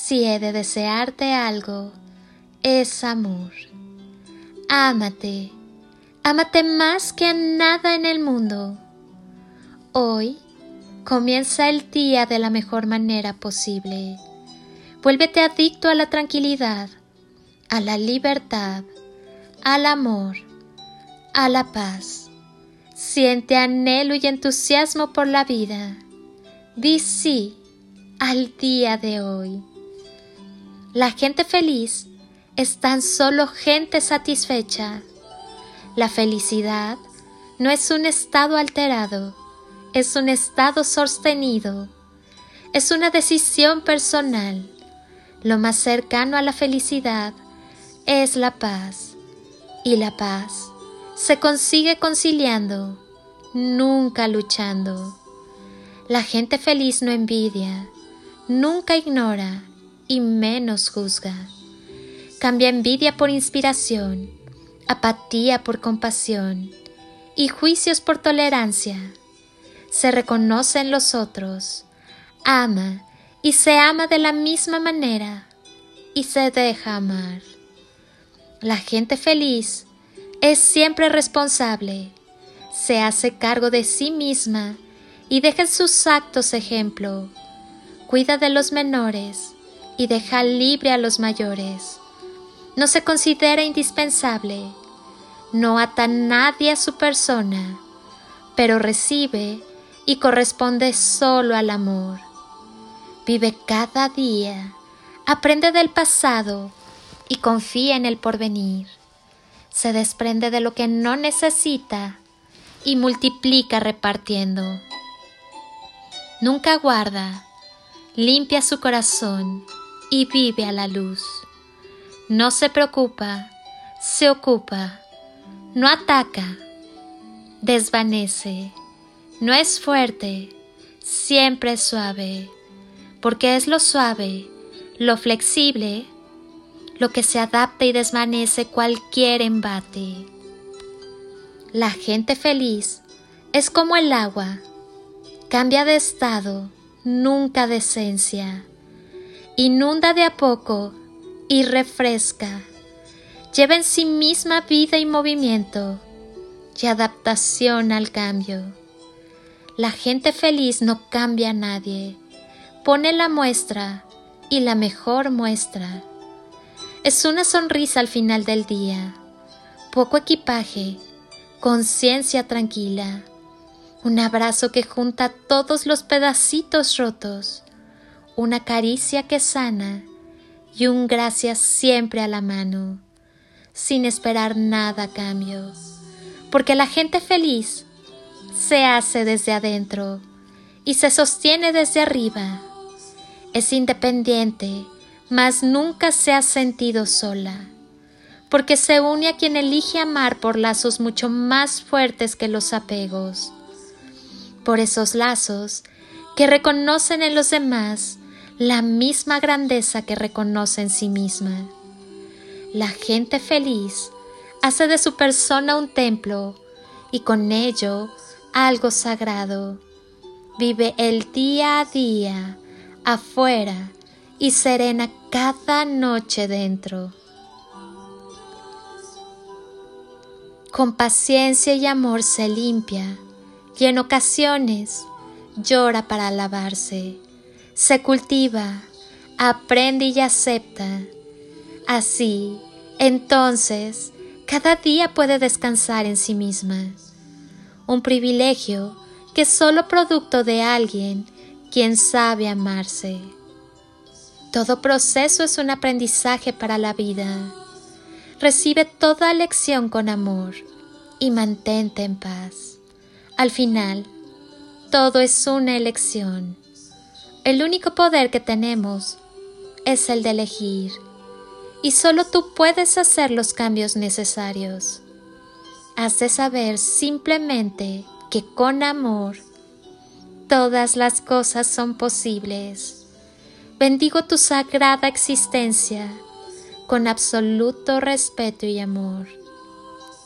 Si he de desearte algo, es amor. Ámate Ámate más que a nada en el mundo. Hoy comienza el día de la mejor manera posible. Vuélvete adicto a la tranquilidad, a la libertad, al amor, a la paz. Siente anhelo y entusiasmo por la vida. Di sí al día de hoy. La gente feliz es tan solo gente satisfecha la felicidad no es un estado alterado, es un estado sostenido, es una decisión personal. Lo más cercano a la felicidad es la paz, y la paz se consigue conciliando, nunca luchando. La gente feliz no envidia, nunca ignora y menos juzga. Cambia envidia por inspiración apatía por compasión y juicios por tolerancia. Se reconoce en los otros, ama y se ama de la misma manera y se deja amar. La gente feliz es siempre responsable, se hace cargo de sí misma y deja en sus actos ejemplo, cuida de los menores y deja libre a los mayores no se considera indispensable, no ata nadie a su persona, pero recibe y corresponde solo al amor. Vive cada día, aprende del pasado y confía en el porvenir. Se desprende de lo que no necesita y multiplica repartiendo. Nunca guarda, limpia su corazón y vive a la luz. No se preocupa, se ocupa, no ataca, desvanece, no es fuerte, siempre es suave, porque es lo suave, lo flexible, lo que se adapta y desvanece cualquier embate. La gente feliz es como el agua, cambia de estado, nunca de esencia, inunda de a poco y refresca. Lleva en sí misma vida y movimiento y adaptación al cambio. La gente feliz no cambia a nadie, pone la muestra y la mejor muestra. Es una sonrisa al final del día, poco equipaje, conciencia tranquila, un abrazo que junta todos los pedacitos rotos, una caricia que sana y un gracias siempre a la mano, sin esperar nada a cambio, porque la gente feliz se hace desde adentro y se sostiene desde arriba. Es independiente, mas nunca se ha sentido sola, porque se une a quien elige amar por lazos mucho más fuertes que los apegos. Por esos lazos que reconocen en los demás la misma grandeza que reconoce en sí misma. La gente feliz hace de su persona un templo y con ello algo sagrado. Vive el día a día afuera y serena cada noche dentro. Con paciencia y amor se limpia y en ocasiones llora para alabarse. Se cultiva, aprende y acepta. Así, entonces, cada día puede descansar en sí misma. Un privilegio que es solo producto de alguien quien sabe amarse. Todo proceso es un aprendizaje para la vida. Recibe toda lección con amor y mantente en paz. Al final, todo es una elección. El único poder que tenemos es el de elegir y solo tú puedes hacer los cambios necesarios. Has de saber simplemente que con amor todas las cosas son posibles. Bendigo tu sagrada existencia con absoluto respeto y amor.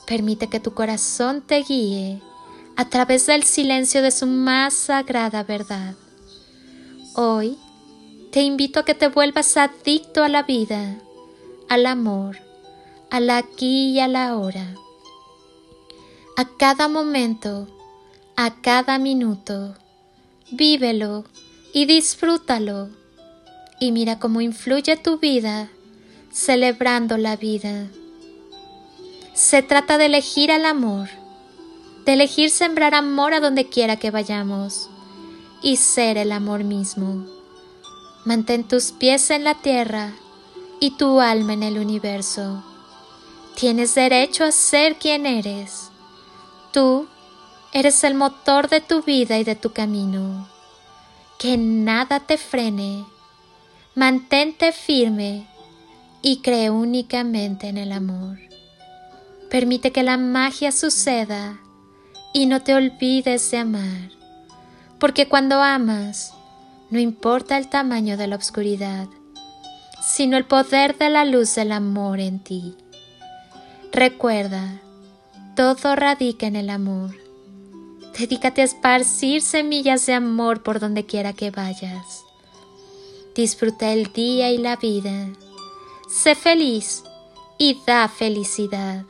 Permite que tu corazón te guíe a través del silencio de su más sagrada verdad. Hoy te invito a que te vuelvas adicto a la vida, al amor, al aquí y a la ahora. A cada momento, a cada minuto, vívelo y disfrútalo. Y mira cómo influye tu vida celebrando la vida. Se trata de elegir al amor, de elegir sembrar amor a donde quiera que vayamos y ser el amor mismo. Mantén tus pies en la tierra y tu alma en el universo. Tienes derecho a ser quien eres. Tú eres el motor de tu vida y de tu camino. Que nada te frene. Mantente firme y cree únicamente en el amor. Permite que la magia suceda y no te olvides de amar, porque cuando amas, no importa el tamaño de la oscuridad, sino el poder de la luz del amor en ti. Recuerda, todo radica en el amor. Dedícate a esparcir semillas de amor por donde quiera que vayas. Disfruta el día y la vida Sé feliz y da felicidad.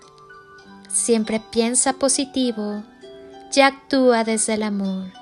Siempre piensa positivo y actúa desde el amor.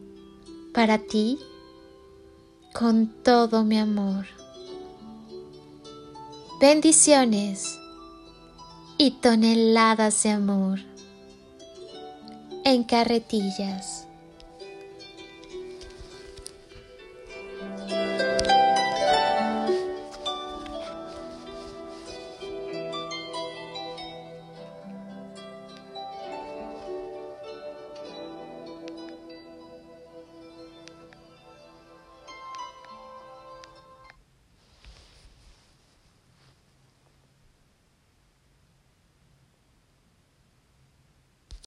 para ti con todo mi amor. Bendiciones y toneladas de amor en carretillas.